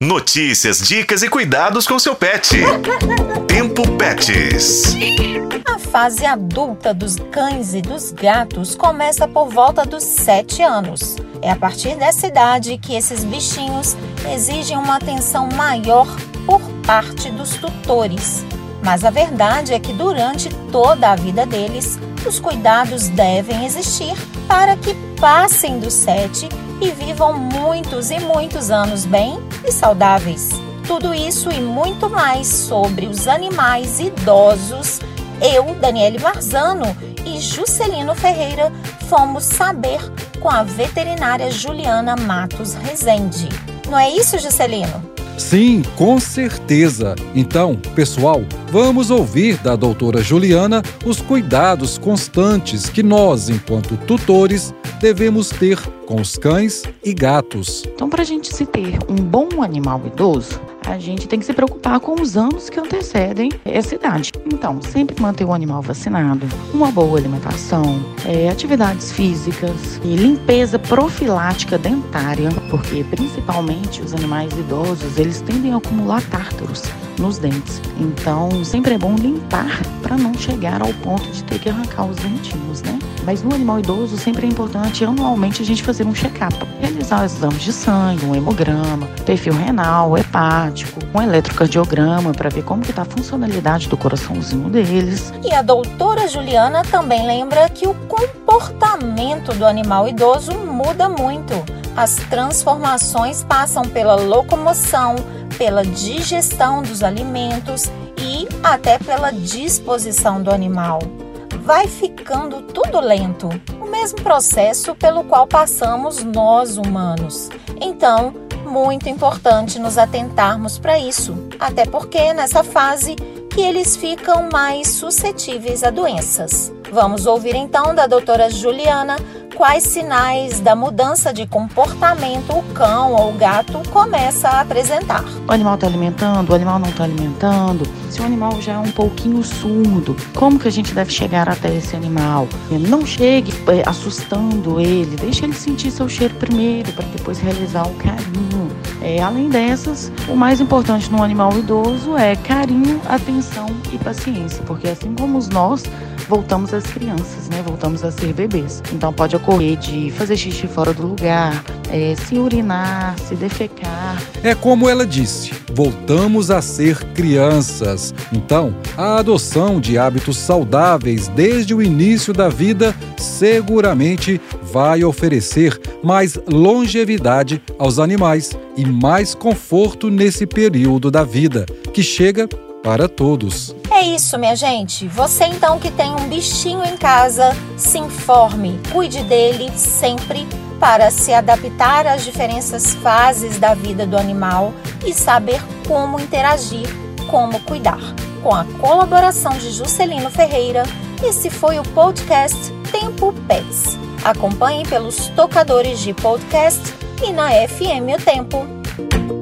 Notícias, dicas e cuidados com seu pet. Tempo Pets. A fase adulta dos cães e dos gatos começa por volta dos 7 anos. É a partir dessa idade que esses bichinhos exigem uma atenção maior por parte dos tutores. Mas a verdade é que durante toda a vida deles, os cuidados devem existir para que passem dos 7 e vivam muitos e muitos anos bem e saudáveis. Tudo isso e muito mais sobre os animais idosos, eu, Daniele Marzano e Juscelino Ferreira fomos saber com a veterinária Juliana Matos Rezende. Não é isso, Juscelino? Sim, com certeza. Então, pessoal, vamos ouvir da doutora Juliana os cuidados constantes que nós, enquanto tutores, devemos ter com os cães e gatos. Então, para a gente se ter um bom animal idoso, a gente tem que se preocupar com os anos que antecedem essa idade. Então, sempre manter o animal vacinado, uma boa alimentação, é, atividades físicas e limpeza profilática dentária, porque principalmente os animais idosos eles tendem a acumular tártaros nos dentes. Então, sempre é bom limpar para não chegar ao ponto de ter que arrancar os dentinhos, né? Mas no animal idoso sempre é importante anualmente a gente fazer um check-up, realizar exames de sangue, um hemograma, perfil renal, hepático, um eletrocardiograma para ver como está a funcionalidade do coraçãozinho deles. E a doutora Juliana também lembra que o comportamento do animal idoso muda muito. As transformações passam pela locomoção, pela digestão dos alimentos e até pela disposição do animal. Vai ficando tudo lento, o mesmo processo pelo qual passamos nós humanos. Então, muito importante nos atentarmos para isso, até porque nessa fase que eles ficam mais suscetíveis a doenças. Vamos ouvir então da doutora Juliana quais sinais da mudança de comportamento o cão ou o gato começa a apresentar. O animal está alimentando, o animal não está alimentando. Se o animal já é um pouquinho surdo, como que a gente deve chegar até esse animal? Não chegue é, assustando ele, deixe ele sentir seu cheiro primeiro para depois realizar o carinho. É, além dessas, o mais importante no animal idoso é carinho, atenção e paciência, porque assim como nós voltamos às crianças, né? Voltamos a ser bebês. Então pode ocorrer de fazer xixi fora do lugar, é, se urinar, se defecar. É como ela disse, voltamos a ser crianças. Então, a adoção de hábitos saudáveis desde o início da vida seguramente vai oferecer mais longevidade aos animais e mais conforto nesse período da vida, que chega para todos. É isso, minha gente. Você então que tem um bichinho em casa, se informe, cuide dele sempre para se adaptar às diferentes fases da vida do animal e saber como interagir, como cuidar. Com a colaboração de Juscelino Ferreira, esse foi o podcast Tempo Pets. Acompanhe pelos tocadores de podcast e na FM O Tempo.